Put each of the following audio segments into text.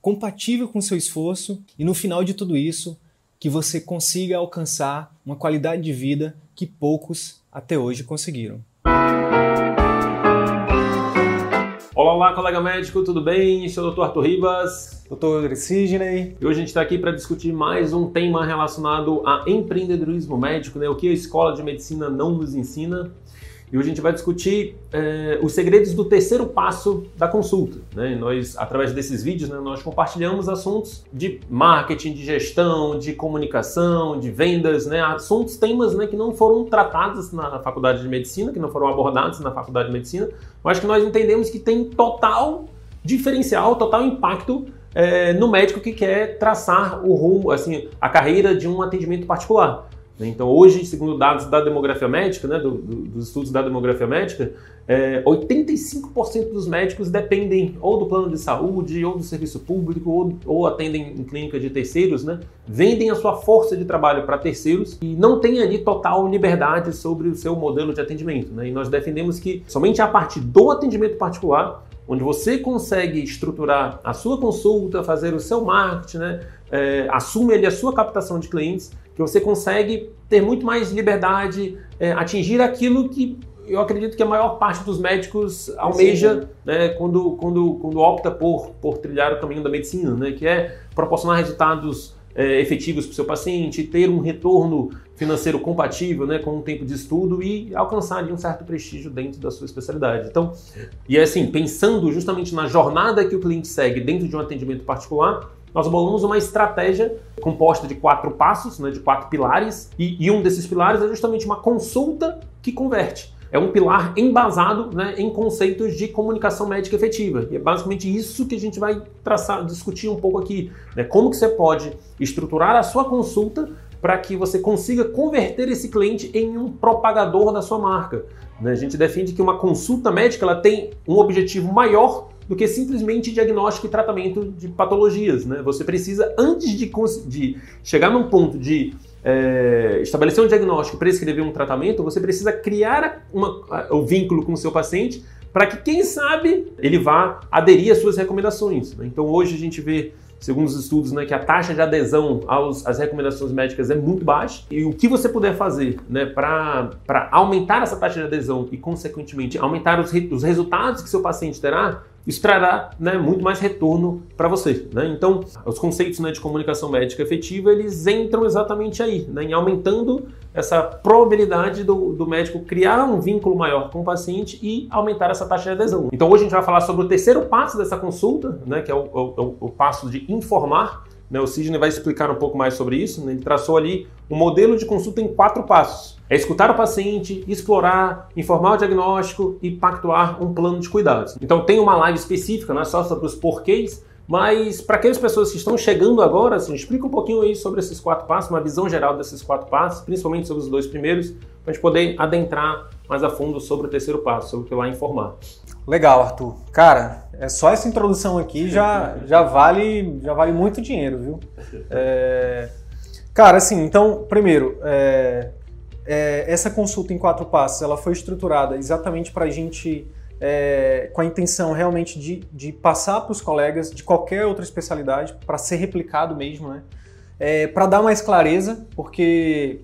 compatível com seu esforço e no final de tudo isso, que você consiga alcançar uma qualidade de vida que poucos até hoje conseguiram. Olá, olá, colega médico, tudo bem? Sou o Dr. Arthur Ribas. Doutor Sidney. E hoje a gente está aqui para discutir mais um tema relacionado a empreendedorismo médico, né? o que a escola de medicina não nos ensina. E hoje a gente vai discutir é, os segredos do terceiro passo da consulta. Né? Nós, através desses vídeos, né, nós compartilhamos assuntos de marketing, de gestão, de comunicação, de vendas, né? assuntos, temas né, que não foram tratados na faculdade de medicina, que não foram abordados na faculdade de medicina, mas que nós entendemos que tem total diferencial, total impacto é, no médico que quer traçar o rumo, assim, a carreira de um atendimento particular. Né? Então, hoje, segundo dados da demografia médica, né, do, do, dos estudos da demografia médica, é, 85% dos médicos dependem ou do plano de saúde, ou do serviço público, ou, ou atendem em clínica de terceiros, né? vendem a sua força de trabalho para terceiros e não têm ali total liberdade sobre o seu modelo de atendimento. Né? E nós defendemos que somente a partir do atendimento particular onde você consegue estruturar a sua consulta, fazer o seu marketing, né? É, assume ali a sua captação de clientes, que você consegue ter muito mais liberdade, é, atingir aquilo que eu acredito que a maior parte dos médicos almeja né, quando, quando, quando opta por, por trilhar o caminho da medicina, né, que é proporcionar resultados é, efetivos para o seu paciente, ter um retorno financeiro compatível né, com o tempo de estudo e alcançar ali um certo prestígio dentro da sua especialidade. Então, e assim, pensando justamente na jornada que o cliente segue dentro de um atendimento particular, nós bolamos uma estratégia composta de quatro passos, né, de quatro pilares, e, e um desses pilares é justamente uma consulta que converte é um pilar embasado né, em conceitos de comunicação médica efetiva. E é basicamente isso que a gente vai traçar, discutir um pouco aqui. Né? Como que você pode estruturar a sua consulta para que você consiga converter esse cliente em um propagador da sua marca. Né? A gente defende que uma consulta médica ela tem um objetivo maior do que simplesmente diagnóstico e tratamento de patologias. Né? Você precisa, antes de, de chegar num ponto de é, estabelecer um diagnóstico, prescrever um tratamento, você precisa criar uma, o vínculo com o seu paciente para que, quem sabe, ele vá aderir às suas recomendações. Né? Então, hoje a gente vê, segundo os estudos, né, que a taxa de adesão aos, às recomendações médicas é muito baixa. E o que você puder fazer né, para aumentar essa taxa de adesão e, consequentemente, aumentar os, re, os resultados que seu paciente terá, isso trará né, muito mais retorno para você. Né? Então, os conceitos né, de comunicação médica efetiva, eles entram exatamente aí, né, em aumentando essa probabilidade do, do, médico criar um vínculo maior com o paciente e aumentar essa taxa de adesão. Então, hoje a gente vai falar sobre o terceiro passo dessa consulta, né, que é o, o, o passo de informar. Né? O Sidney vai explicar um pouco mais sobre isso. Ele traçou ali um modelo de consulta em quatro passos. É escutar o paciente, explorar, informar o diagnóstico e pactuar um plano de cuidados. Então tem uma live específica, não é só sobre os porquês, mas para aquelas pessoas que estão chegando agora, assim, explica um pouquinho aí sobre esses quatro passos, uma visão geral desses quatro passos, principalmente sobre os dois primeiros, para a gente poder adentrar mais a fundo sobre o terceiro passo, sobre o que vai informar. Legal, Arthur. Cara, é só essa introdução aqui já, já vale já vale muito dinheiro, viu? É... Cara, assim, então, primeiro, é é, essa consulta em quatro passos ela foi estruturada exatamente para a gente, é, com a intenção realmente de, de passar para os colegas de qualquer outra especialidade, para ser replicado mesmo, né? É, para dar mais clareza, porque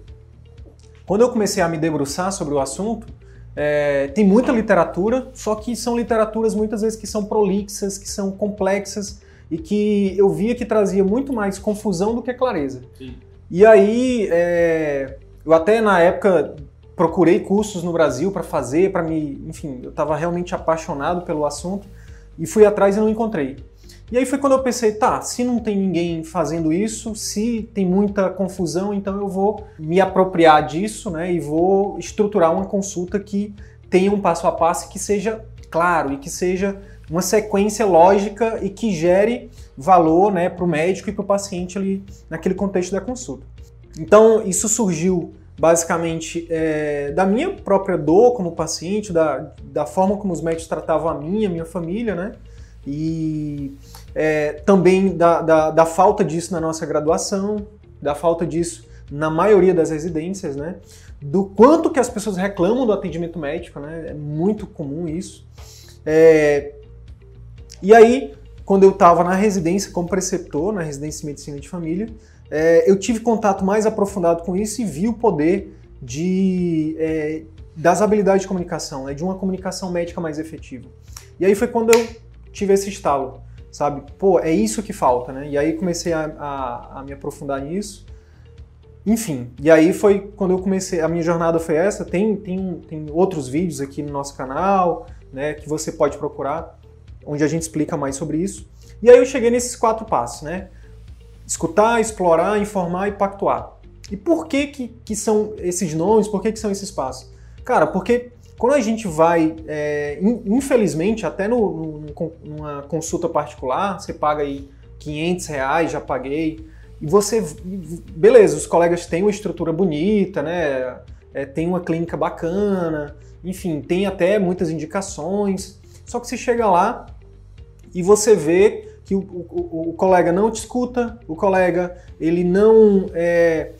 quando eu comecei a me debruçar sobre o assunto, é, tem muita literatura, só que são literaturas muitas vezes que são prolixas, que são complexas e que eu via que trazia muito mais confusão do que clareza. Sim. E aí, é, eu até na época procurei cursos no Brasil para fazer, para me, enfim, eu estava realmente apaixonado pelo assunto e fui atrás e não encontrei. E aí foi quando eu pensei, tá, se não tem ninguém fazendo isso, se tem muita confusão, então eu vou me apropriar disso, né, e vou estruturar uma consulta que tenha um passo a passo que seja claro e que seja uma sequência lógica e que gere valor né, para o médico e para o paciente ali naquele contexto da consulta. Então, isso surgiu basicamente é, da minha própria dor como paciente, da, da forma como os médicos tratavam a minha, a minha família, né? E é, também da, da, da, falta disso na nossa graduação, da falta disso na maioria das residências, né? Do quanto que as pessoas reclamam do atendimento médico, né? É muito comum isso. É, e aí, quando eu estava na residência como preceptor, na residência de medicina de família, é, eu tive contato mais aprofundado com isso e vi o poder de, é, das habilidades de comunicação, né, de uma comunicação médica mais efetiva. E aí foi quando eu tive esse estalo, sabe? Pô, é isso que falta, né? E aí comecei a, a, a me aprofundar nisso. Enfim, e aí foi quando eu comecei, a minha jornada foi essa. Tem, tem, tem outros vídeos aqui no nosso canal, né, que você pode procurar, onde a gente explica mais sobre isso. E aí eu cheguei nesses quatro passos, né? Escutar, explorar, informar e pactuar. E por que, que, que são esses nomes? Por que, que são esses passos? Cara, porque quando a gente vai, é, infelizmente, até no, no, numa consulta particular, você paga aí 500 reais, já paguei, e você, beleza, os colegas têm uma estrutura bonita, né? É, tem uma clínica bacana, enfim, tem até muitas indicações. Só que você chega lá e você vê que o, o, o, colega não te escuta, o colega ele não é,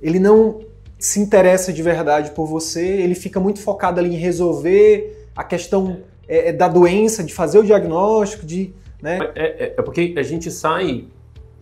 ele não se interessa de verdade por você, ele fica muito focado ali em resolver a questão é, é da doença, de fazer o diagnóstico, de né? É, é, é porque a gente sai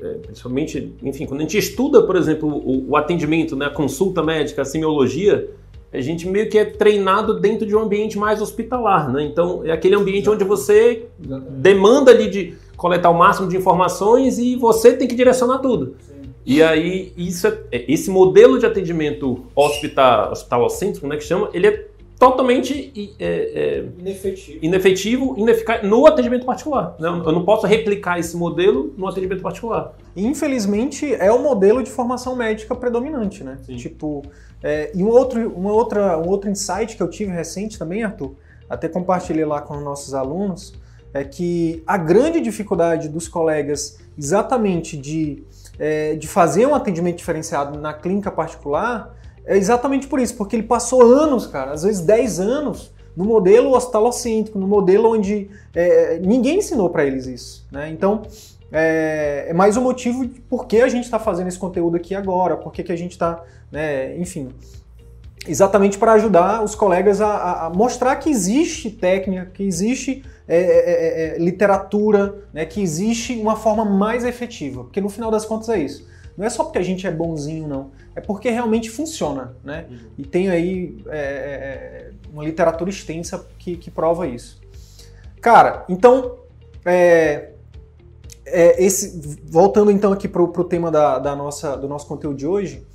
é, principalmente, enfim, quando a gente estuda, por exemplo, o, o, atendimento, né, a consulta médica, a semiologia, a gente meio que é treinado dentro de um ambiente mais hospitalar, né? Então, é aquele ambiente Exatamente. onde você Exatamente. demanda ali de coletar o máximo de informações e você tem que direcionar tudo. Sim. E aí, isso é, é esse modelo de atendimento hospital, hospital-cêntrico, né, que chama, ele é totalmente é, é, inefetivo, inefetivo ineficaz no atendimento particular. Né? Eu não posso replicar esse modelo no atendimento particular. Infelizmente, é o modelo de formação médica predominante, né? Sim. Tipo, é, e um outro, uma outra, um outro insight que eu tive recente também, Arthur, até compartilhei lá com os nossos alunos, é que a grande dificuldade dos colegas exatamente de, é, de fazer um atendimento diferenciado na clínica particular é exatamente por isso, porque ele passou anos, cara, às vezes 10 anos, no modelo hospitalocêntrico, no modelo onde é, ninguém ensinou para eles isso. Né? Então, é, é, mais um motivo de por que a gente está fazendo esse conteúdo aqui agora, por que, a gente está, né, enfim, exatamente para ajudar os colegas a, a, mostrar que existe técnica, que existe é, é, é, é, literatura, né, que existe uma forma mais efetiva, porque no final das contas é isso. Não é só porque a gente é bonzinho, não. É porque realmente funciona, né? Uhum. E tem aí é, é, uma literatura extensa que, que, prova isso. Cara, então, é, esse, voltando então aqui para o tema da, da, nossa, do nosso conteúdo de hoje,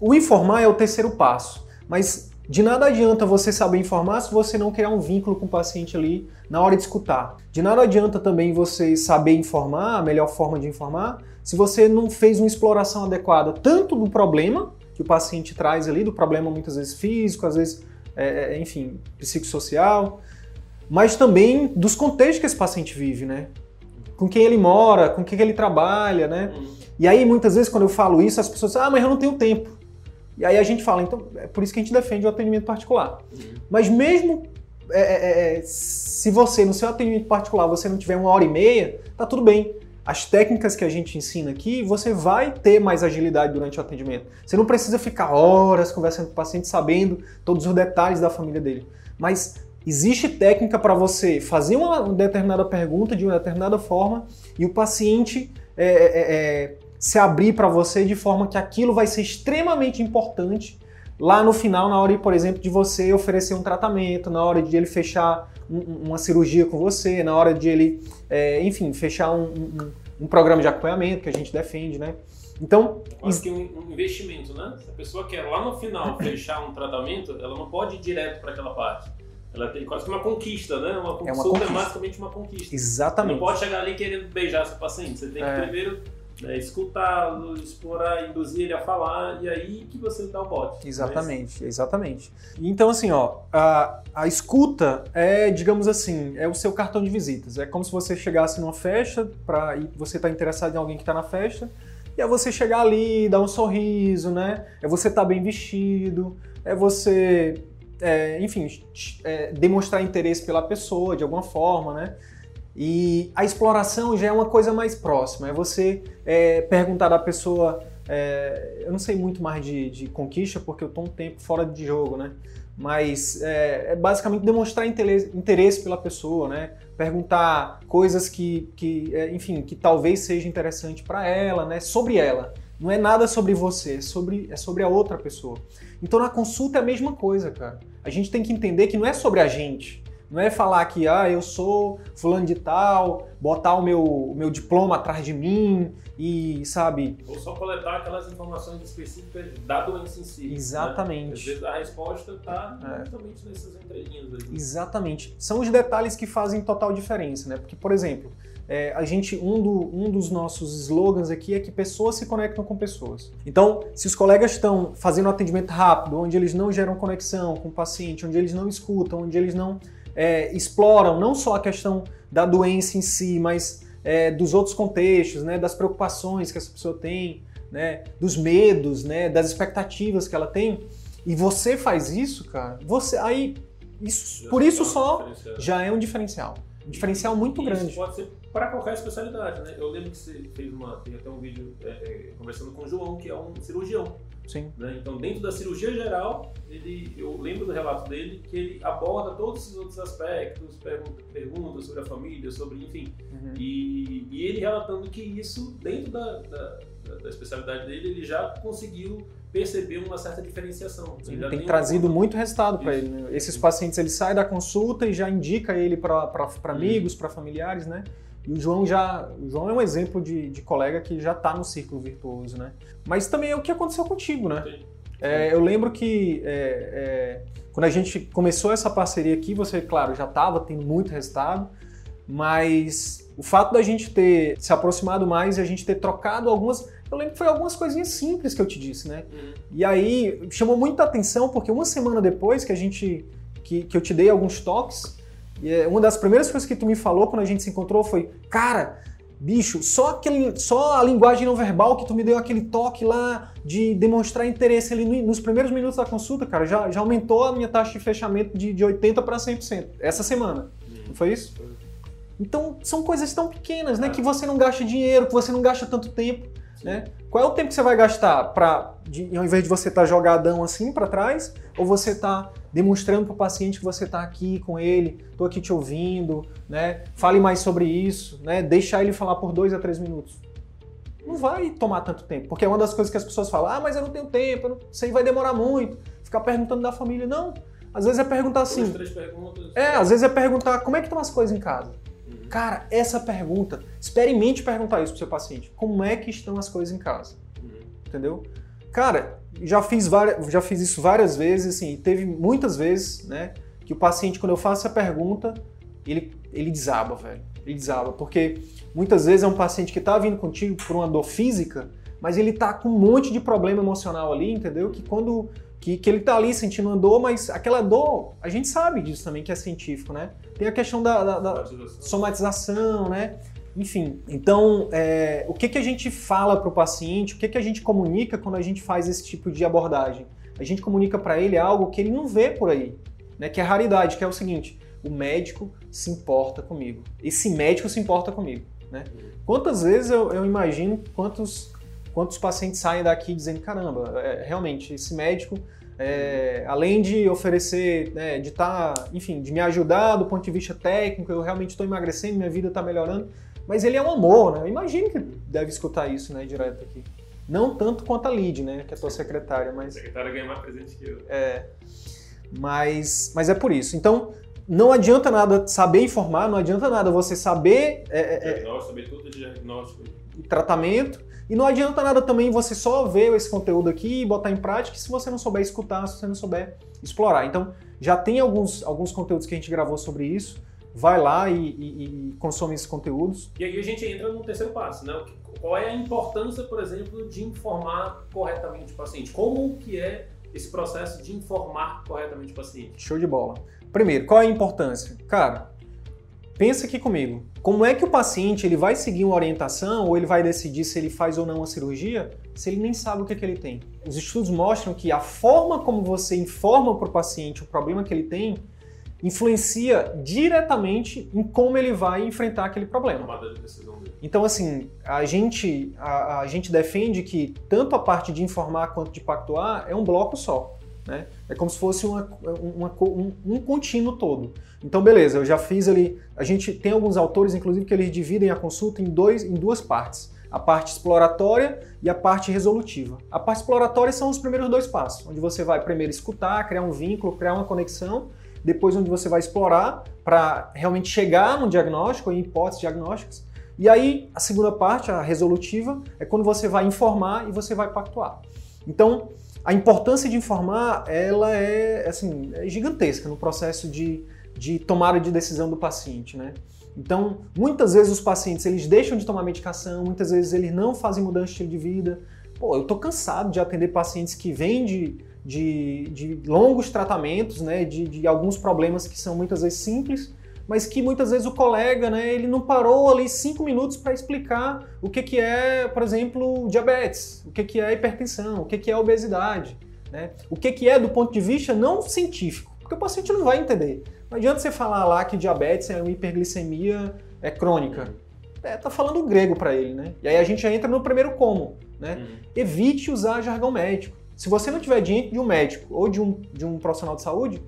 o informar é o terceiro passo, mas de nada adianta você saber informar se você não criar um vínculo com o paciente ali na hora de escutar. De nada adianta também você saber informar, a melhor forma de informar, se você não fez uma exploração adequada tanto do problema que o paciente traz ali, do problema muitas vezes físico, às vezes, é, é enfim, psicossocial, mas também dos contextos que esse paciente vive, né? Com quem ele mora, com quem ele trabalha, né? Uhum. E aí, muitas vezes, quando eu falo isso, as pessoas dizem, ah, mas eu não tenho tempo. E aí a gente fala, então, é por isso que a gente defende o atendimento particular. Uhum. Mas mesmo é, é, é, se você, no seu atendimento particular, você não tiver uma hora e meia, tá tudo bem. As técnicas que a gente ensina aqui, você vai ter mais agilidade durante o atendimento. Você não precisa ficar horas conversando com o paciente, sabendo todos os detalhes da família dele. Mas existe técnica para você fazer uma determinada pergunta de uma determinada forma e o paciente é, é, é se abrir para você de forma que aquilo vai ser extremamente importante lá no final, na hora, por exemplo, de você oferecer um tratamento, na hora de ele fechar um, uma cirurgia com você, na hora de ele, é, enfim, fechar um, um, um, programa de acompanhamento que a gente defende, né? Então. Quase que um investimento, né? Se a pessoa quer lá no final fechar um tratamento, ela não pode ir direto para aquela parte. Ela tem quase que uma conquista, né? Uma consulta é, uma conquista. é basicamente uma conquista. Exatamente. Você não pode chegar ali querendo beijar seu paciente. Você tem que é. primeiro né, escutá-lo, explorar, induzir ele a falar, e aí que você dá o bote. Exatamente, Mas... exatamente. Então, assim, ó, a, a escuta é, digamos assim, é o seu cartão de visitas. É como se você chegasse numa festa pra, e você está interessado em alguém que está na festa, e é você chegar ali, dar um sorriso, né? É você estar tá bem vestido, é você, é, enfim, é, demonstrar interesse pela pessoa de alguma forma, né? E a exploração já é uma coisa mais próxima, é você é, perguntar da pessoa. É, eu não sei muito mais de, de, conquista porque eu estou um tempo fora de jogo, né? Mas é, é basicamente demonstrar interesse, interesse, pela pessoa, né? Perguntar coisas que, que é, enfim, que talvez seja interessante para ela, né? Sobre ela. Não é nada sobre você, é sobre, é sobre a outra pessoa. Então na consulta é a mesma coisa, cara. A gente tem que entender que não é sobre a gente. Não é falar que, ah, eu sou fulano de tal, botar o meu, o meu diploma atrás de mim e, sabe... Ou só coletar aquelas informações específicas da doença em si. Né? Exatamente. Né? Às vezes a resposta está é. justamente nessas entrelinhas. Exatamente. São os detalhes que fazem total diferença, né? Porque, por exemplo, é, a gente um, do, um dos nossos slogans aqui é que pessoas se conectam com pessoas. Então, se os colegas estão fazendo um atendimento rápido, onde eles não geram conexão com o paciente, onde eles não escutam, onde eles não é, exploram não só a questão da doença em si, mas é, dos outros contextos, né, das preocupações que essa pessoa tem, né, dos medos, né, das expectativas que ela tem, e você faz isso, cara, você aí isso, por isso só já é um diferencial. Um diferencial muito isso grande. pode ser para qualquer especialidade, né? Eu lembro que você fez uma, tem até um vídeo é, é, conversando com o João, que é um cirurgião. Sim. Né? Então, dentro da cirurgia geral, ele, eu lembro do relato dele que ele aborda todos esses outros aspectos, pergunta, pergunta sobre a família, sobre, enfim. Uhum. E, e, ele relatando que isso, dentro da, da, da, especialidade dele, ele já conseguiu perceber uma certa diferenciação. Sim, tem, tem trazido um... muito resultado para ele. Né? Esses pacientes, ele sai da consulta e já indica ele para amigos, para familiares, né? E o João já. O João é um exemplo de, de colega que já está no círculo virtuoso, né? Mas também é o que aconteceu contigo, né? Sim. É, eu lembro que é, é, quando a gente começou essa parceria aqui, você, claro, já estava tendo muito resultado, mas o fato da gente ter se aproximado mais e a gente ter trocado algumas. Eu lembro que foi algumas coisinhas simples que eu te disse, né? Uhum. E aí chamou muita atenção porque uma semana depois que a gente. que, que eu te dei alguns toques, e é, uma das primeiras coisas que tu me falou quando a gente se encontrou foi, cara, bicho, só, aquele, só a linguagem não verbal que tu me deu aquele toque lá de demonstrar interesse ali nos primeiros minutos da consulta, cara, já, já aumentou a minha taxa de fechamento de, de 80% para 100% essa semana. Não foi isso? Então, são coisas tão pequenas, né? Que você não gasta dinheiro, que você não gasta tanto tempo. Né? Qual é o tempo que você vai gastar para, ao invés de você estar tá jogadão assim para trás, ou você está demonstrando para o paciente que você está aqui com ele, estou aqui te ouvindo, né? Fale mais sobre isso, né? Deixar ele falar por dois a três minutos. Não vai tomar tanto tempo, porque é uma das coisas que as pessoas falam: ah, mas eu não tenho tempo, não... isso aí vai demorar muito. Ficar perguntando da família, não. Às vezes é perguntar assim. três perguntas. É, às vezes é perguntar como é que estão as coisas em casa. Cara, essa pergunta, experimente perguntar isso pro seu paciente. Como é que estão as coisas em casa? Uhum. Entendeu? Cara, já fiz, várias, já fiz isso várias vezes, assim, teve muitas vezes, né, que o paciente, quando eu faço a pergunta, ele, ele desaba, velho. Ele desaba, porque muitas vezes é um paciente que tá vindo contigo por uma dor física, mas ele tá com um monte de problema emocional ali, entendeu? Que quando que, que ele tá ali sentindo uma dor, mas aquela dor, a gente sabe disso também, que é científico, né? Tem a questão da, da, da somatização, né? Enfim, então, é, o que, que a gente fala para o paciente, o que, que a gente comunica quando a gente faz esse tipo de abordagem? A gente comunica para ele algo que ele não vê por aí, né? que é raridade, que é o seguinte, o médico se importa comigo. Esse médico se importa comigo. Né? Quantas vezes eu, eu imagino quantos quantos pacientes saem daqui dizendo, caramba, é, realmente, esse médico, é, além de oferecer, né, de estar, tá, enfim, de me ajudar do ponto de vista técnico, eu realmente estou emagrecendo, minha vida está melhorando, mas ele é um amor, né? Imagino que deve escutar isso, né, direto aqui. Não tanto quanto a Lid, né, que é a tua secretária, mas... A secretária ganha mais presente que eu. É, mas, mas é por isso. Então, não adianta nada saber informar, não adianta nada você saber... É, é, é diagnóstico, saber tudo de diagnóstico. Tratamento, e não adianta nada também você só ver esse conteúdo aqui e botar em prática se você não souber escutar, se você não souber explorar. Então, já tem alguns, alguns conteúdos que a gente gravou sobre isso. Vai lá e, e, e consome esses conteúdos. E aí a gente entra no terceiro passo, né? Qual é a importância, por exemplo, de informar corretamente o paciente? Como que é esse processo de informar corretamente o paciente? Show de bola. Primeiro, qual é a importância? Cara, pensa aqui comigo. Como é que o paciente ele vai seguir uma orientação ou ele vai decidir se ele faz ou não a cirurgia se ele nem sabe o que, é que ele tem? Os estudos mostram que a forma como você informa para o paciente o problema que ele tem influencia diretamente em como ele vai enfrentar aquele problema. Então, assim, a gente, a, a, gente defende que tanto a parte de informar quanto de pactuar é um bloco só. Né? É como se fosse uma, uma, um, um contínuo todo. Então, beleza, eu já fiz ali. A gente tem alguns autores, inclusive, que eles dividem a consulta em, dois, em duas partes a parte exploratória e a parte resolutiva. A parte exploratória são os primeiros dois passos, onde você vai primeiro escutar, criar um vínculo, criar uma conexão, depois onde você vai explorar para realmente chegar no diagnóstico, em hipóteses diagnósticas. E aí a segunda parte, a resolutiva, é quando você vai informar e você vai pactuar. Então, a importância de informar, ela é, assim, é gigantesca no processo de, de tomada de decisão do paciente, né? Então, muitas vezes os pacientes, eles deixam de tomar medicação, muitas vezes eles não fazem mudança de estilo de vida. Pô, eu tô cansado de atender pacientes que vêm de de, de longos tratamentos, né, de, de, alguns problemas que são muitas vezes simples, mas que muitas vezes o colega, né, ele não parou ali cinco minutos para explicar o que, que é, por exemplo, diabetes, o que, que é hipertensão, o que, que é obesidade, né, o que, que é do ponto de vista não científico, porque o paciente não vai entender. Não adianta você falar lá que diabetes é uma hiperglicemia é crônica. É, tá falando grego para ele, né? E aí a gente entra no primeiro como, né? Uhum. Evite usar jargão médico. Se você não tiver diante de um médico ou de um, de um profissional de saúde,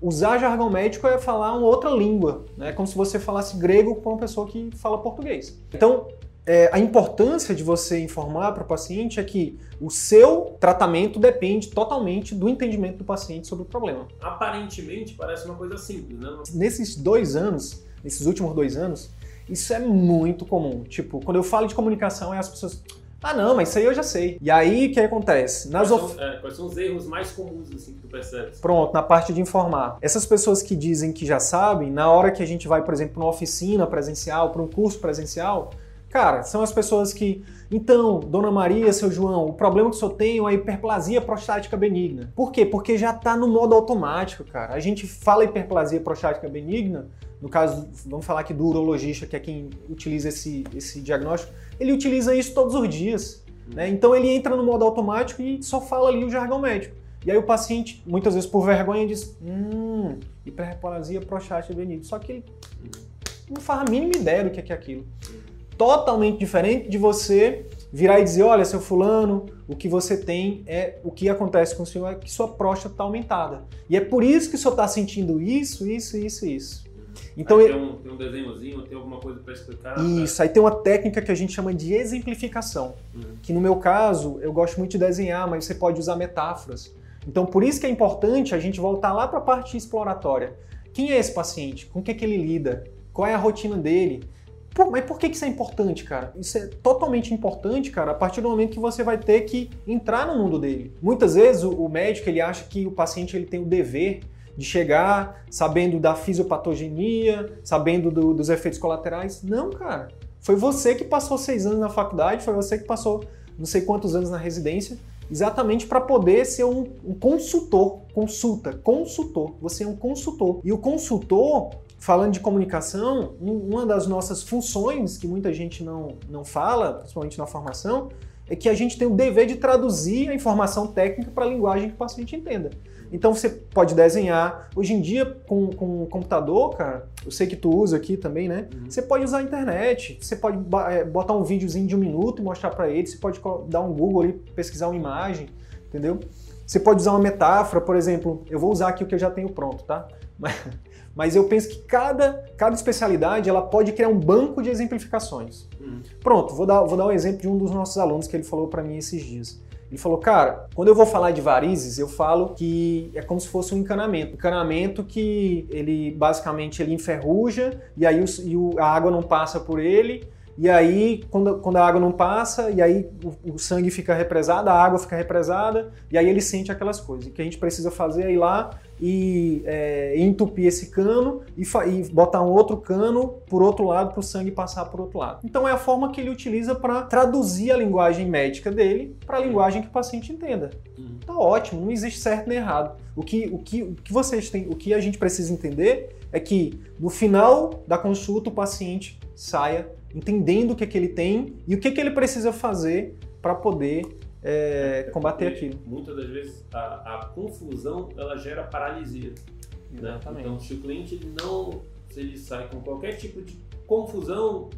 usar jargão médico é falar uma outra língua, né? como se você falasse grego com uma pessoa que fala português. Então, é, a importância de você informar para o paciente é que o seu tratamento depende totalmente do entendimento do paciente sobre o problema. Aparentemente parece uma coisa simples, né? Nesses dois anos, nesses últimos dois anos, isso é muito comum. Tipo, quando eu falo de comunicação, é as pessoas ah, não, mas isso aí eu já sei. E aí, o que acontece? Nas quais, são, é, quais são os erros mais comuns assim, que tu percebes? Pronto, na parte de informar. Essas pessoas que dizem que já sabem, na hora que a gente vai, por exemplo, para uma oficina presencial, para um curso presencial, cara, são as pessoas que. Então, Dona Maria, seu João, o problema que o senhor tem é a hiperplasia prostática benigna. Por quê? Porque já está no modo automático, cara. A gente fala hiperplasia prostática benigna no caso, vamos falar aqui do urologista, que é quem utiliza esse, esse diagnóstico, ele utiliza isso todos os dias. Né? Então ele entra no modo automático e só fala ali o jargão médico. E aí o paciente, muitas vezes por vergonha, diz: Hum, hiperplasia prostática benigna. Só que ele não faz a mínima ideia do que é aquilo. Totalmente diferente de você virar e dizer: Olha, seu fulano, o que você tem é o que acontece com o senhor é que sua próstata está aumentada. E é por isso que o senhor está sentindo isso, isso, isso, isso. Então, aí tem, um, tem um desenhozinho, tem alguma coisa para explicar? Isso, aí tem uma técnica que a gente chama de exemplificação, uhum. que no meu caso, eu gosto muito de desenhar, mas você pode usar metáforas. Então, por isso que é importante a gente voltar lá para a parte exploratória. Quem é esse paciente? Com o que, que ele lida? Qual é a rotina dele? Mas por que, que isso é importante, cara? Isso é totalmente importante, cara, a partir do momento que você vai ter que entrar no mundo dele. Muitas vezes o, o médico ele acha que o paciente ele tem o dever de chegar sabendo da fisiopatogenia, sabendo do, dos efeitos colaterais. Não, cara. Foi você que passou seis anos na faculdade, foi você que passou não sei quantos anos na residência, exatamente para poder ser um, um, consultor. Consulta, consultor. Você é um consultor. E o consultor, falando de comunicação, uma das nossas funções, que muita gente não, não fala, principalmente na formação, é que a gente tem o dever de traduzir a informação técnica para a linguagem que o paciente entenda. Então você pode desenhar. Hoje em dia, com, com o computador, cara, eu sei que tu usa aqui também, né? Uhum. Você pode usar a internet, você pode é, botar um videozinho de um minuto e mostrar para ele, você pode dar um Google ali, pesquisar uma imagem, entendeu? Você pode usar uma metáfora, por exemplo, eu vou usar aqui o que eu já tenho pronto, tá? Mas, mas eu penso que cada, cada especialidade ela pode criar um banco de exemplificações. Uhum. Pronto, vou dar, vou dar um exemplo de um dos nossos alunos que ele falou para mim esses dias. Ele falou, cara, quando eu vou falar de varizes, eu falo que é como se fosse um encanamento. Encanamento que ele basicamente ele enferruja e aí o, e o, a água não passa por ele e aí quando, quando a água não passa, e aí o, o, sangue fica represado, a água fica represada, e aí ele sente aquelas coisas. O que a gente precisa fazer é ir lá e é, entupir esse cano e, e, botar um outro cano por outro lado para o sangue passar por outro lado. Então é a forma que ele utiliza para traduzir a linguagem médica dele para a linguagem que o paciente entenda. Uhum. Tá ótimo, não existe certo nem errado. O que, o que, o que vocês têm, o que a gente precisa entender é que no final da consulta o paciente saia entendendo o que, é que ele tem e o que, é que ele precisa fazer para poder é, é combater aquilo. Muitas das vezes a, a, confusão ela gera paralisia. Né? Então, se o cliente não, se ele sai com qualquer tipo de confusão,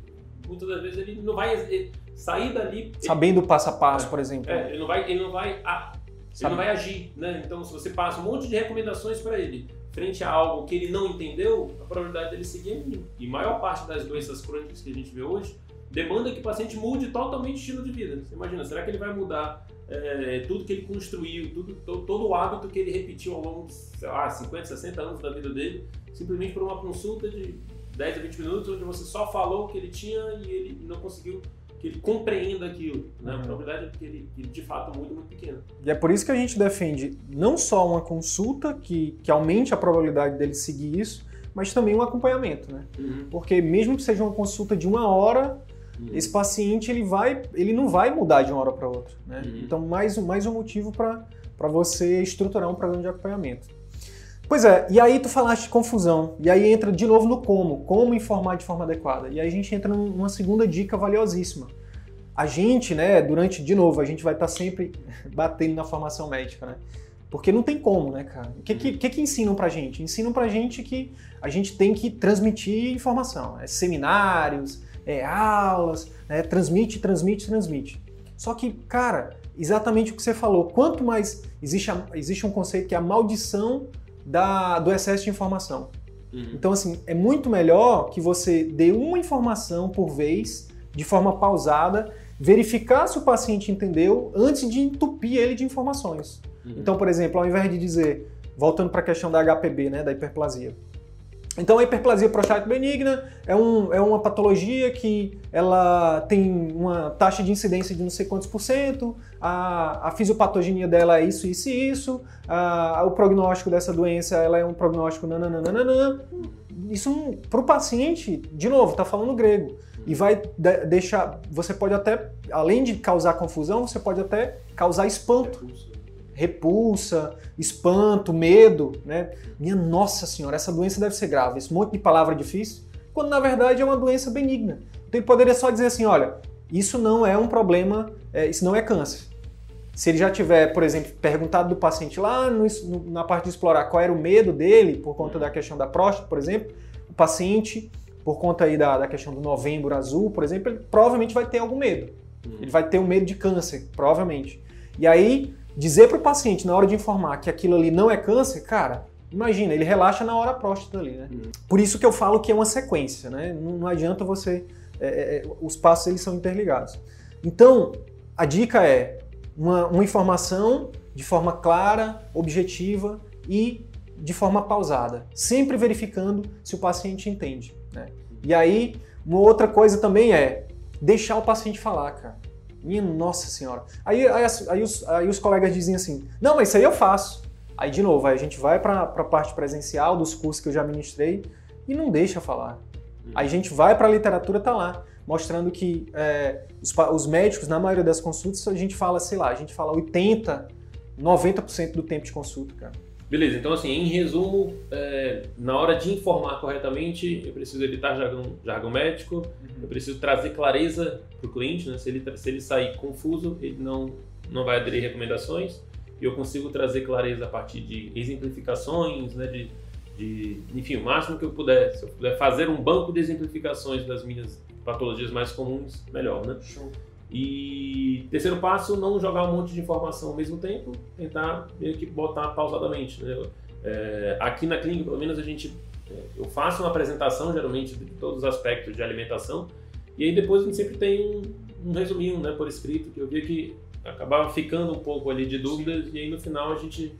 muitas das vezes ele não vai ele, sair dali sabendo o passo a passo, é, por exemplo. É, ele não vai, ele não vai, ah, ele não vai agir, né? Então, se você passa um monte de recomendações para ele frente a algo que ele não entendeu, a probabilidade dele seguir é mínima. E maior parte das doenças crônicas que a gente vê hoje demanda que o paciente mude totalmente o estilo de vida. Você imagina, será que ele vai mudar é, tudo que ele construiu, tudo, todo, todo, o hábito que ele repetiu ao longo de, sei lá, 50, 60 anos da vida dele, simplesmente por uma consulta de 10 a 20 minutos, onde você só falou o que ele tinha e ele não conseguiu que ele compreenda aquilo. Né? Uhum. A probabilidade é que ele, ele de fato mude muito pequena. E é por isso que a gente defende não só uma consulta que, que aumente a probabilidade dele seguir isso, mas também um acompanhamento, né? Uhum. Porque mesmo que seja uma consulta de uma hora, Uhum. Esse paciente ele vai, ele não vai mudar de uma hora para outra. Né? Uhum. Então, mais, mais um motivo para você estruturar um programa de acompanhamento. Pois é, e aí tu falaste de confusão, e aí entra de novo no como, como informar de forma adequada. E aí a gente entra numa segunda dica valiosíssima. A gente, né, durante, de novo, a gente vai estar tá sempre batendo na formação médica, né? Porque não tem como, né, cara? O que, que, que, que ensinam pra gente? Ensinam pra gente que a gente tem que transmitir informação. É seminários, é, aulas, né, transmite, transmite, transmite. Só que, cara, exatamente o que você falou, quanto mais existe, a, existe um conceito que é a maldição da, do excesso de informação. Uhum. Então, assim, é muito melhor que você dê uma informação por vez, de forma pausada, verificar se o paciente entendeu antes de entupir ele de informações. Uhum. Então, por exemplo, ao invés de dizer, voltando para a questão da HPB, né, da hiperplasia, então, a hiperplasia prostática benigna é, um, é uma patologia que ela tem uma taxa de incidência de não sei quantos por cento, a, a fisiopatogenia dela é isso, isso e isso, a, o prognóstico dessa doença ela é um prognóstico nananana. Isso, para o paciente, de novo, está falando grego, e vai de, deixar, você pode até, além de causar confusão, você pode até causar espanto repulsa, espanto, medo, né? Minha nossa senhora, essa doença deve ser grave, esse monte de palavra difícil, quando na verdade é uma doença benigna. Então ele poderia só dizer assim, olha, isso não é um problema, é, isso não é câncer. Se ele já tiver, por exemplo, perguntado do paciente lá no, na parte de explorar qual era o medo dele por conta da questão da próstata, por exemplo, o paciente, por conta aí da, da questão do novembro azul, por exemplo, ele provavelmente vai ter algum medo. Ele vai ter um medo de câncer, provavelmente. E aí, dizer para o paciente na hora de informar que aquilo ali não é câncer, cara, imagina, ele relaxa na hora próstata ali, né? Uhum. Por isso que eu falo que é uma sequência, né? Não, não adianta você. É, é, é, os passos eles são interligados. Então, a dica é uma, uma informação de forma clara, objetiva e de forma pausada, sempre verificando se o paciente entende. Né? E aí, uma outra coisa também é deixar o paciente falar, cara. Minha nossa senhora. Aí, aí, aí, os, aí os colegas dizem assim: não, mas isso aí eu faço. Aí, de novo, aí a gente vai para a parte presencial dos cursos que eu já ministrei e não deixa falar. Uhum. Aí a gente vai para a literatura, tá lá, mostrando que é, os, os, médicos, na maioria das consultas, a gente fala, sei lá, a gente fala 80, 90% do tempo de consulta, cara. Beleza, então assim, em resumo, é, na hora de informar corretamente, eu preciso evitar jargão, jargão médico, uhum. eu preciso trazer clareza para o cliente, né? se, ele, se ele sair confuso, ele não, não vai aderir recomendações, e eu consigo trazer clareza a partir de exemplificações, né? de, de, enfim, o máximo que eu puder, se eu puder fazer um banco de exemplificações das minhas patologias mais comuns, melhor, né? Show. E terceiro passo, não jogar um monte de informação ao mesmo tempo, tentar meio que botar pausadamente. Né? É, aqui na clínica, pelo menos, a gente é, eu faço uma apresentação geralmente de todos os aspectos de alimentação e aí depois a gente sempre tem um, um resuminho né, por escrito que eu vi que acabava ficando um pouco ali de dúvidas Sim. e aí no final a gente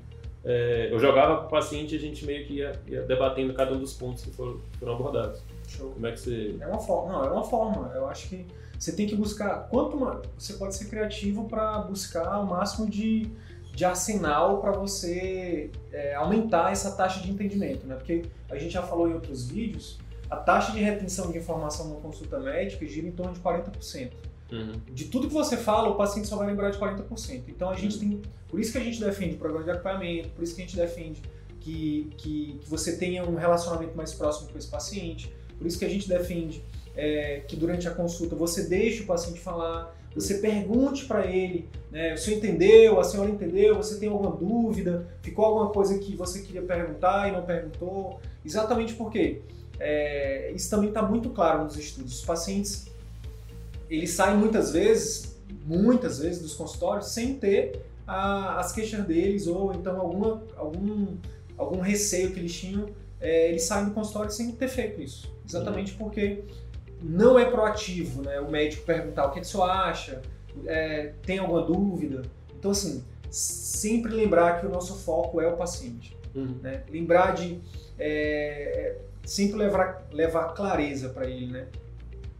é, eu jogava para o paciente e a gente meio que ia, ia, debatendo cada um dos pontos que foram, foram abordados. Show. Como é que você. É uma forma. Não, é uma forma. Eu acho que você tem que buscar. Quanto mais. Você pode ser criativo para buscar o máximo de, de arsenal para você é, aumentar essa taxa de entendimento, né? Porque a gente já falou em outros vídeos, a taxa de retenção de informação numa consulta médica gira em torno de 40%. Uhum. De tudo que você fala, o paciente só vai lembrar de 40%. Então a gente tem. Por isso que a gente defende o programa de acompanhamento, por isso que a gente defende que, que, que você tenha um relacionamento mais próximo com esse paciente, por isso que a gente defende é, que durante a consulta você deixe o paciente falar, você pergunte para ele, né, o senhor entendeu, a senhora entendeu, você tem alguma dúvida, ficou alguma coisa que você queria perguntar e não perguntou, exatamente porque é, isso também está muito claro nos estudos. Os pacientes eles saem muitas vezes, muitas vezes dos consultórios sem ter a, as queixas deles ou então alguma, algum, algum receio que eles tinham, é, eles saem do consultório sem ter feito isso. Exatamente porque não é proativo né, o médico perguntar o que, que o senhor acha, é, tem alguma dúvida. Então, assim, sempre lembrar que o nosso foco é o paciente. Uhum. Né? Lembrar de é, sempre levar, levar clareza para ele. Né?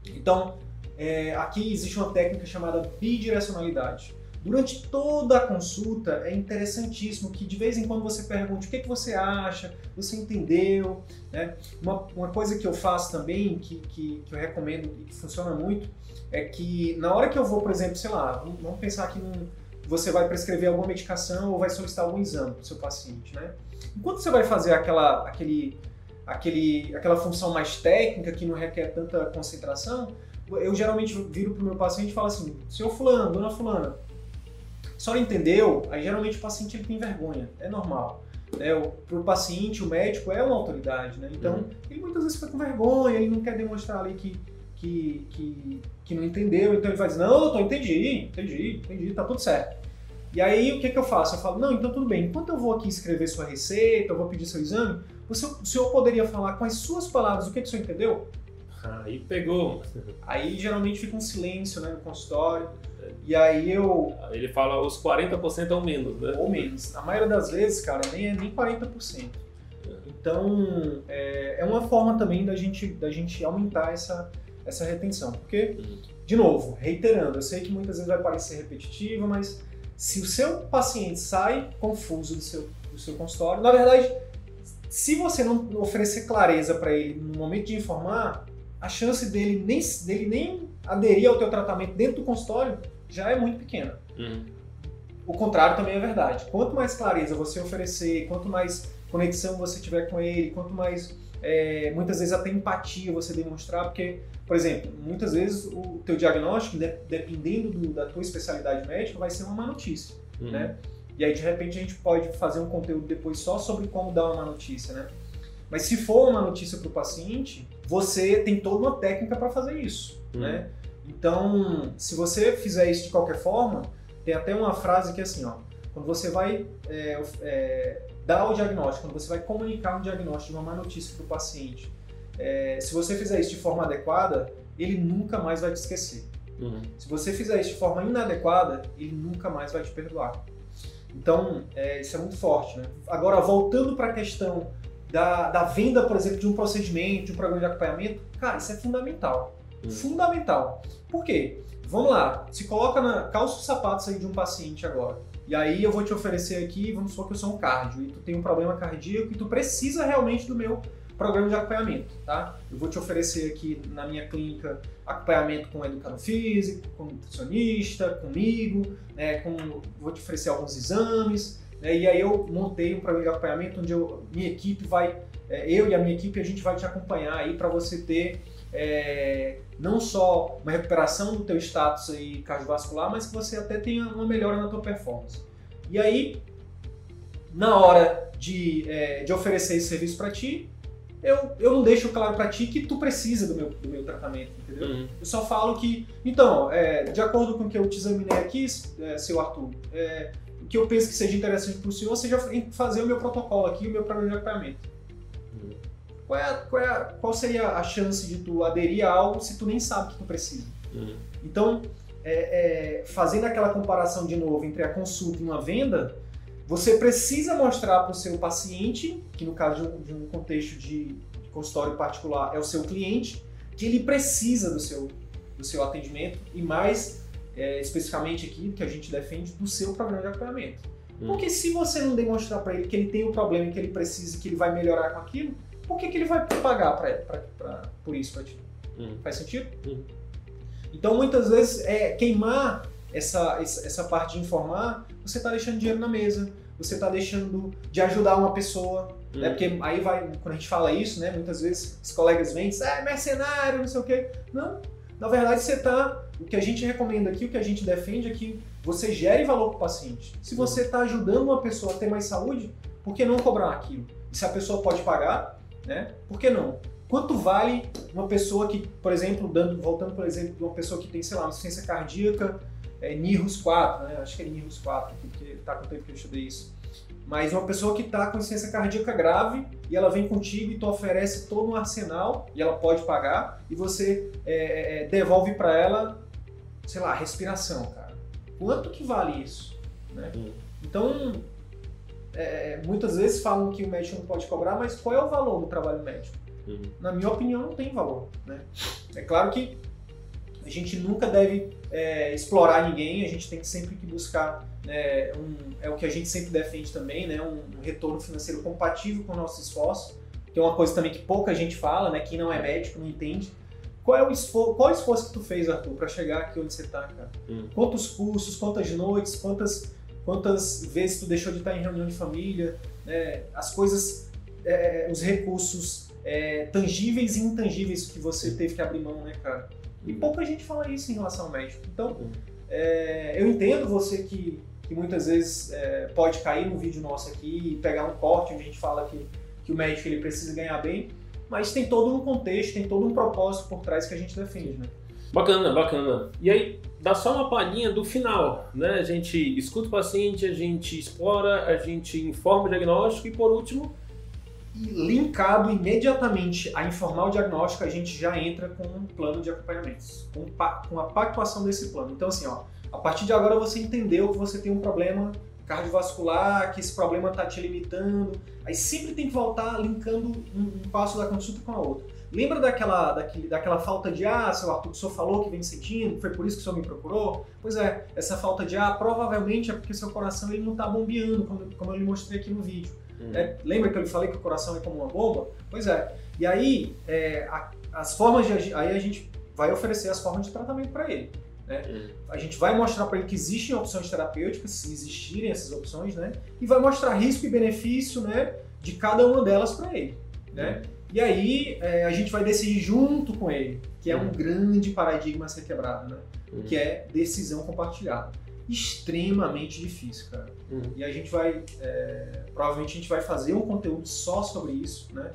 Então, é, aqui existe uma técnica chamada bidirecionalidade. Durante toda a consulta é interessantíssimo que de vez em quando você pergunte o que, que você acha, você entendeu. Né? Uma, uma coisa que eu faço também, que, que, que eu recomendo e que funciona muito, é que na hora que eu vou, por exemplo, sei lá, vamos pensar que num, você vai prescrever alguma medicação ou vai solicitar algum exame para o seu paciente. Né? Enquanto você vai fazer aquela, aquele, aquele, aquela função mais técnica que não requer tanta concentração, eu geralmente viro para o meu paciente e falo assim, senhor fulano, dona fulana, senhora entendeu? Aí geralmente o paciente ele tem vergonha, é normal. Né? Para o paciente, o médico é uma autoridade, né? Então, Uhum. ele muitas vezes fica com vergonha, ele não quer demonstrar ali que, que, que, que não entendeu, então ele dizer, não, doutor, entendi, entendi, entendi, tá tudo certo. E aí, o que, que eu faço? Eu falo, não, então tudo bem, enquanto eu vou aqui escrever sua receita, eu vou pedir seu exame, você, o senhor poderia falar com as suas palavras o que, que o senhor entendeu? Aí pegou. Aí geralmente fica um silêncio né, no consultório. E aí eu. Ele fala os 40% ou menos, né? Ou menos. A maioria das vezes, cara, nem é nem 40%. Então é, é uma forma também da gente, da gente aumentar essa, essa retenção. Porque, de novo, reiterando, eu sei que muitas vezes vai parecer repetitivo, mas se o seu paciente sai confuso do seu, do seu consultório, na verdade, se você não oferecer clareza para ele no momento de informar, a chance dele nem, dele nem aderir ao teu tratamento dentro do consultório já é muito pequena. Uhum. O contrário também é verdade. Quanto mais clareza você oferecer, quanto mais conexão você tiver com ele, quanto mais, é, muitas vezes até empatia você demonstrar, porque, por exemplo, muitas vezes o teu diagnóstico, de- dependendo do- da tua especialidade médica, vai ser uma má notícia, Uhum. né? E aí, de repente, a gente pode fazer um conteúdo depois só sobre como dar uma má notícia, né? Mas se for uma notícia para o paciente, você tem toda uma técnica para fazer isso, Uhum. né? Então, se você fizer isso de qualquer forma, tem até uma frase que é assim, ó, quando você vai é, é, dar o diagnóstico, quando você vai comunicar um diagnóstico de uma má notícia para o paciente, é, se você fizer isso de forma adequada, ele nunca mais vai te esquecer. Uhum. Se você fizer isso de forma inadequada, ele nunca mais vai te perdoar. Então, é, isso é muito forte. Né? Agora, voltando para a questão da, da venda, por exemplo, de um procedimento, de um programa de acompanhamento, cara, isso é fundamental. Fundamental. Por quê? Vamos lá, se coloca na. calça os sapatos aí de um paciente agora. E aí eu vou te oferecer aqui, vamos supor que eu sou um cardio, e tu tem um problema cardíaco e tu precisa realmente do meu programa de acompanhamento, tá? Eu vou te oferecer aqui na minha clínica acompanhamento com educador físico, com nutricionista, comigo, né, com, vou te oferecer alguns exames, né, e aí eu montei um programa de acompanhamento onde eu, minha equipe vai, é, eu e a minha equipe, a gente vai te acompanhar aí para você ter é, não só uma recuperação do teu status aí cardiovascular, mas que você até tenha uma melhora na tua performance. E aí, na hora de, é, de oferecer esse serviço para ti, eu, eu não deixo claro para ti que tu precisa do meu, do meu tratamento, entendeu? Uhum. Eu só falo que, então, é, de acordo com o que eu te examinei aqui, é, seu Arthur, é, o que eu penso que seja interessante para o senhor seja fazer o meu protocolo aqui, o meu programa de acompanhamento. Uhum. Qual, é a- qual, é a- qual seria a chance de tu aderir a algo se tu nem sabe que tu precisa? Uhum. Então, é, é, fazendo aquela comparação de novo entre a consulta e uma venda, você precisa mostrar para o seu paciente, que no caso de um, de um contexto de consultório particular é o seu cliente, que ele precisa do seu, do seu atendimento e mais é, especificamente aqui que a gente defende do seu programa de acompanhamento. Hum. Porque se você não demonstrar para ele que ele tem o um problema, que ele precisa, que ele vai melhorar com aquilo, por que, que ele vai pagar pra, pra, pra por isso para ti? Hum. Faz sentido? Hum. Então muitas vezes é queimar essa, essa parte de informar, você está deixando dinheiro na mesa, você está deixando de ajudar uma pessoa, hum. né? Porque aí vai, quando a gente fala isso, né? Muitas vezes os colegas vêm e dizem, ah, é mercenário, não sei o quê. Não, na verdade você está, o que a gente recomenda aqui, o que a gente defende é que você gere valor para o paciente. Se você está ajudando uma pessoa a ter mais saúde, por que não cobrar aquilo? E se a pessoa pode pagar, né? Por que não? Quanto vale uma pessoa que, por exemplo, dando, voltando por exemplo, de uma pessoa que tem, sei lá, uma insuficiência cardíaca, é, NIRUS 4, né? Acho que é NIRUS 4, porque está com o tempo que eu estudei isso. Mas uma pessoa que está com insuficiência cardíaca grave e ela vem contigo e tu oferece todo um arsenal e ela pode pagar e você é, é, é devolve para ela, sei lá, respiração, cara. Quanto que vale isso? Né? Hum. Então, é, muitas vezes falam que o médico não pode cobrar, mas qual é o valor do trabalho médico? Uhum. Na minha opinião, não tem valor. Né? É claro que a gente nunca deve é, explorar ninguém, a gente tem sempre que buscar, né, um, é o que a gente sempre defende também, né, um, um, retorno financeiro compatível com o nosso esforço, que é uma coisa também que pouca gente fala, né, quem não é médico não entende. Qual é o esforço, qual é o esforço que tu fez, Arthur, para chegar aqui onde você está, cara? Hum. Quantos cursos, quantas noites, quantas, quantas vezes tu deixou de estar em reunião de família, né, as coisas, é, os recursos é, tangíveis e intangíveis que você teve que abrir mão, né, cara? E pouca gente fala isso em relação ao médico. Então, é, eu entendo você que, que muitas vezes é, pode cair no vídeo nosso aqui e pegar um corte onde a gente fala que, que o médico ele precisa ganhar bem, mas tem todo um contexto, tem todo um propósito por trás que a gente defende, né? Bacana, bacana. E aí, dá só uma palhinha do final, né? A gente escuta o paciente, a gente explora, a gente informa o diagnóstico e, por último, e linkado imediatamente a informar o diagnóstico, a gente já entra com um plano de acompanhamento, com, com a pactuação desse plano. Então, assim, ó, a partir de agora você entendeu que você tem um problema cardiovascular, que esse problema está te limitando, aí sempre tem que voltar linkando um, um, passo da consulta com a outra. Lembra daquela, daquele, daquela falta de ar, ah, seu Arthur, que o senhor falou que vem sentindo, foi por isso que o senhor me procurou? Pois é, essa falta de ar provavelmente é porque seu coração ele não está bombeando, como, como eu lhe mostrei aqui no vídeo. Hum. É, lembra que eu lhe falei que o coração é como uma bomba? Pois é. E aí, é, a, as formas de aí a gente vai oferecer as formas de tratamento para ele. Né? Hum. A gente vai mostrar para ele que existem opções terapêuticas, se existirem essas opções, né? E vai mostrar risco e benefício, né, de cada uma delas para ele, né? Hum. E aí é, a gente vai decidir junto com ele, que é um hum. grande paradigma a ser quebrado, né? Hum. Que é decisão compartilhada extremamente difícil, cara. Uhum. E a gente vai, é, provavelmente a gente vai fazer um conteúdo só sobre isso, né?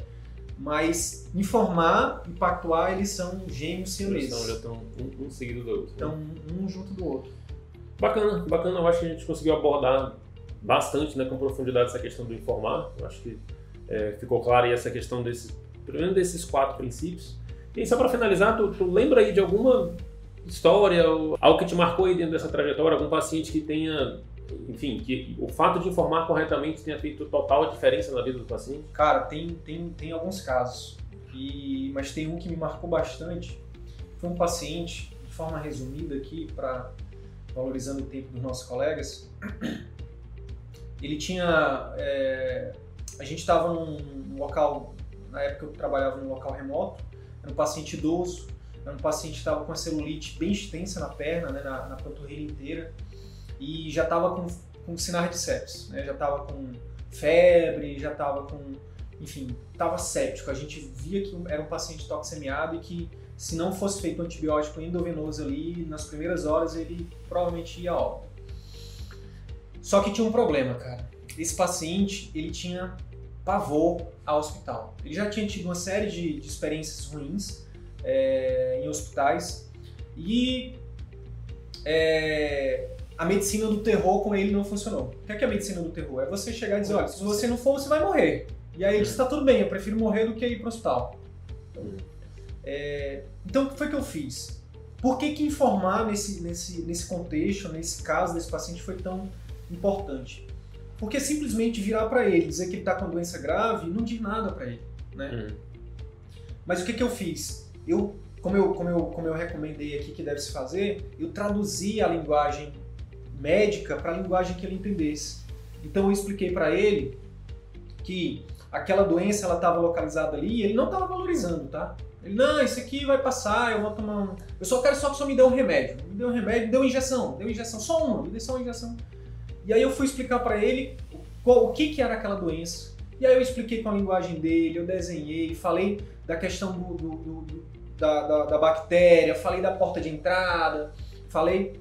Mas informar e pactuar, eles são gêmeos siameses. Então já estão um, um, seguido do outro. Estão né? um junto do outro. Bacana, bacana. Eu acho que a gente conseguiu abordar bastante, né, com profundidade essa questão do informar. Eu acho que é, ficou clara aí essa questão desse, pelo menos desses quatro princípios. E só para finalizar, tu, tu lembra aí de alguma história, algo que te marcou aí dentro dessa trajetória, algum paciente que tenha, enfim, que o fato de informar corretamente tenha feito total diferença na vida do paciente? Cara, tem, tem, tem alguns casos, e, mas tem um que me marcou bastante. Foi um paciente, de forma resumida aqui, para valorizando o tempo dos nossos colegas, ele tinha. É, a gente estava num local, na época eu trabalhava num local remoto, era um paciente idoso, era um paciente que estava com a celulite bem extensa na perna, né, na, na panturrilha inteira, e já estava com, com sinais de sepsis, né, já estava com febre, já estava com, enfim, estava séptico. A gente via que era um paciente toxemiado e que se não fosse feito um antibiótico endovenoso ali, nas primeiras horas ele provavelmente ia óbito. Só que tinha um problema, cara. Esse paciente, ele tinha pavor ao hospital. Ele já tinha tido uma série de, de experiências ruins, é, em hospitais. E é, a medicina do terror com ele não funcionou. O que é, que é a medicina do terror? É você chegar e dizer, olha, se você não for, você vai morrer. E aí ele disse, tá tudo bem, eu prefiro morrer do que ir para o hospital. É, então, o que foi que eu fiz? Por que, que informar nesse, nesse, nesse contexto, nesse caso desse paciente foi tão importante? Porque simplesmente virar para ele, dizer que ele está com doença grave, não diz nada para ele. Né? Hum. Mas o que, que eu fiz? Eu, como eu, como eu, como eu recomendei aqui que deve se fazer, eu traduzi a linguagem médica para a linguagem que ele entendesse. Então eu expliquei para ele que aquela doença ela estava localizada ali e ele não estava valorizando, tá? Ele, não, isso aqui vai passar, eu vou tomar um... Eu só quero só que só me dê um remédio. Me deu um remédio, me deu uma injeção, deu injeção, só uma, me deu só uma injeção. E aí eu fui explicar para ele qual, o que, que era aquela doença. E aí eu expliquei com a linguagem dele, eu desenhei, falei da questão do, do, do da, da, da bactéria, falei da porta de entrada, falei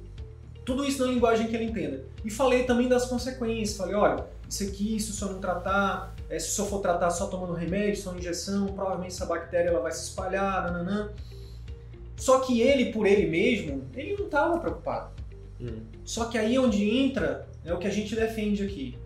tudo isso na linguagem que ele entenda. E falei também das consequências. Falei, olha, isso aqui, se o senhor não tratar, é, se o senhor for tratar só tomando remédio, só injeção, provavelmente essa bactéria ela vai se espalhar, nananã. Só que ele, por ele mesmo, ele não estava preocupado. Hum. Só que aí é onde entra é o que a gente defende aqui.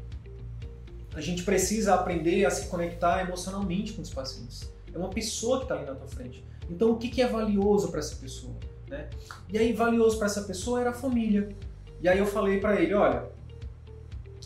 A gente precisa aprender a se conectar emocionalmente com os pacientes. É uma pessoa que está ali na tua frente. Então, o que, que é valioso para essa pessoa? Né? E aí, valioso para essa pessoa era a família. E aí eu falei para ele, olha,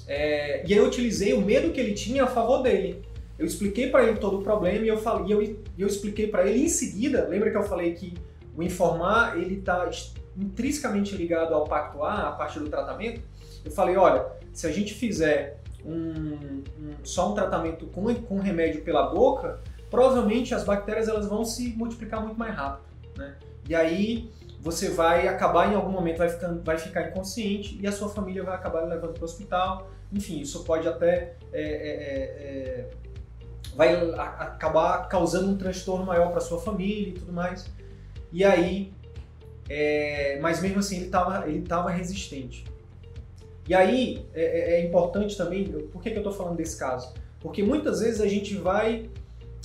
é... e aí eu utilizei o medo que ele tinha a favor dele. Eu expliquei para ele todo o problema e eu falei, eu, eu expliquei para ele em seguida. Lembra que eu falei que o informar ele está intrinsecamente ligado ao pactuar, a parte do tratamento? Eu falei, olha, se a gente fizer um, um, só um tratamento com, com remédio pela boca, provavelmente as bactérias elas vão se multiplicar muito mais rápido, né? E aí você vai acabar em algum momento, vai, ficando, vai ficar inconsciente e a sua família vai acabar levando para o hospital. Enfim, isso pode até. É, é, é, é vai acabar causando um transtorno maior para sua família e tudo mais. E aí. É, mas mesmo assim ele estava ele tava resistente. E aí é, é, é importante também, por que, que eu estou falando desse caso? Porque muitas vezes a gente vai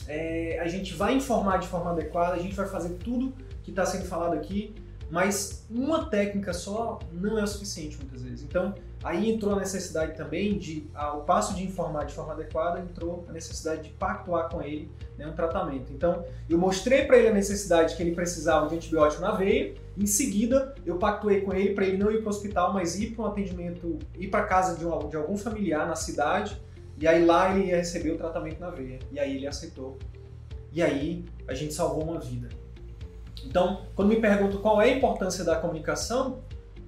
é, a gente vai informar de forma adequada, a gente vai fazer tudo que está sendo falado aqui, mas uma técnica só não é o suficiente muitas vezes. Então, aí entrou a necessidade também de, ao passo de informar de forma adequada, entrou a necessidade de pactuar com ele né, um tratamento. Então, eu mostrei para ele a necessidade que ele precisava de antibiótico na veia, em seguida, eu pactuei com ele para ele não ir para o hospital, mas ir para um atendimento, ir para casa de, um, de algum familiar na cidade, e aí lá ele ia receber o tratamento na veia. E aí ele aceitou. E aí a gente salvou uma vida. Então, quando me perguntam qual é a importância da comunicação,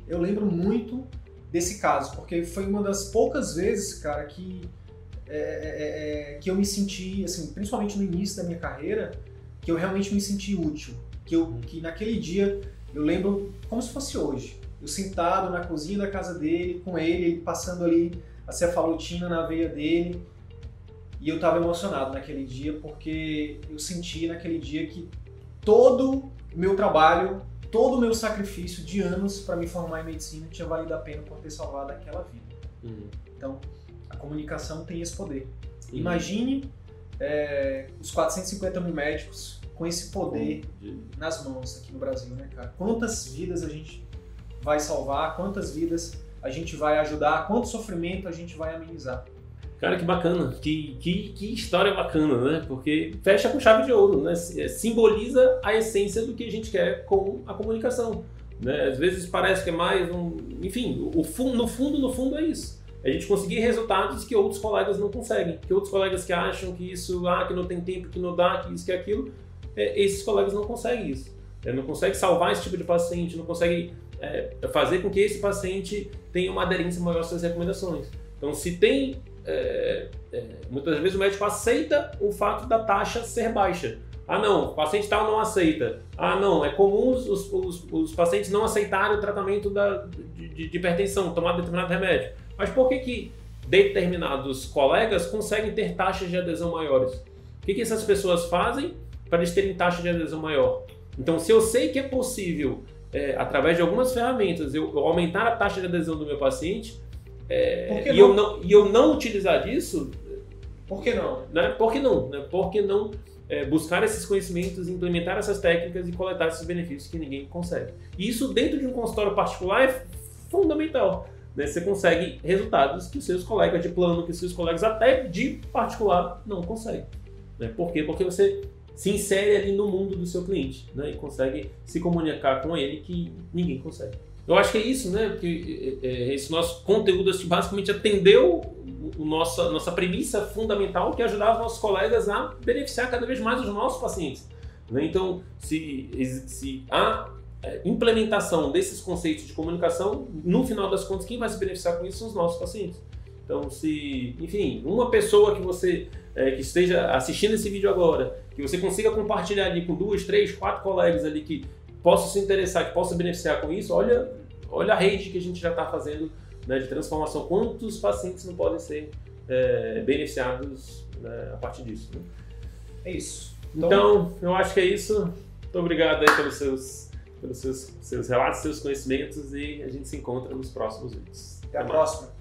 eu lembro muito desse caso, porque foi uma das poucas vezes, cara, que, é, é, é, que eu me senti, assim, principalmente no início da minha carreira, que eu realmente me senti útil. Que, eu, que naquele dia eu lembro como se fosse hoje. Eu sentado na cozinha da casa dele, com ele, ele passando ali a cefalotina na veia dele. E eu estava emocionado naquele dia porque eu senti naquele dia que todo meu trabalho, todo o meu sacrifício de anos para me formar em medicina tinha valido a pena por ter salvado aquela vida. Uhum. Então, a comunicação tem esse poder. Uhum. Imagine é, os 450 mil médicos com esse poder uhum. nas mãos aqui no Brasil, né, cara? Quantas vidas a gente vai salvar, quantas vidas a gente vai ajudar, quanto sofrimento a gente vai amenizar. Cara, que bacana, que, que, que história bacana, né? Porque fecha com chave de ouro, né? É, simboliza a essência do que a gente quer com a comunicação. Né? Às vezes parece que é mais um. Enfim, o, no fundo, no fundo é isso. A gente conseguir resultados que outros colegas não conseguem. Que outros colegas que acham que isso, ah, que não tem tempo, que não dá, que isso, que aquilo, é, esses colegas não conseguem isso. É, não consegue salvar esse tipo de paciente, não consegue é, fazer com que esse paciente tenha uma aderência maior às suas recomendações. Então, se tem é, é, muitas vezes o médico aceita o fato da taxa ser baixa. Ah, não, o paciente tal não aceita. Ah, não, é comum os, os, os pacientes não aceitarem o tratamento da, de, de, de hipertensão, tomar determinado remédio. Mas por que, que determinados colegas conseguem ter taxas de adesão maiores? O que, que essas pessoas fazem para eles terem taxa de adesão maior? Então, se eu sei que é possível, é, através de algumas ferramentas, eu, eu aumentar a taxa de adesão do meu paciente, é, e, eu não, e eu não utilizar disso. Por que não? Né? Por que não? Né? Por que não é, buscar esses conhecimentos, implementar essas técnicas e coletar esses benefícios que ninguém consegue? E isso dentro de um consultório particular é fundamental. Né? Você consegue resultados que os seus colegas de plano, que os seus colegas até de particular não conseguem. Né? Por quê? Porque você se insere ali no mundo do seu cliente né? e consegue se comunicar com ele que ninguém consegue. Eu acho que é isso, né? Porque é, é, esse nosso conteúdo assim, basicamente atendeu o nossa, nossa premissa fundamental, que é ajudar os nossos colegas a beneficiar cada vez mais os nossos pacientes. Né? Então, se, se há é, implementação desses conceitos de comunicação, no final das contas, quem vai se beneficiar com isso são os nossos pacientes. Então, se, enfim, uma pessoa que você é, que esteja assistindo esse vídeo agora, que você consiga compartilhar ali com duas, três, quatro colegas ali que possam se interessar, que possam beneficiar com isso, olha, olha a rede que a gente já está fazendo né, de transformação. Quantos pacientes não podem ser é, beneficiados né, a partir disso? Né? É isso. Então, então, eu acho que é isso. Muito obrigado aí pelos seus, pelos seus, seus relatos, seus conhecimentos e a gente se encontra nos próximos vídeos. Até, Até a próxima.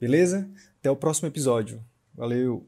Beleza? Até o próximo episódio. Valeu!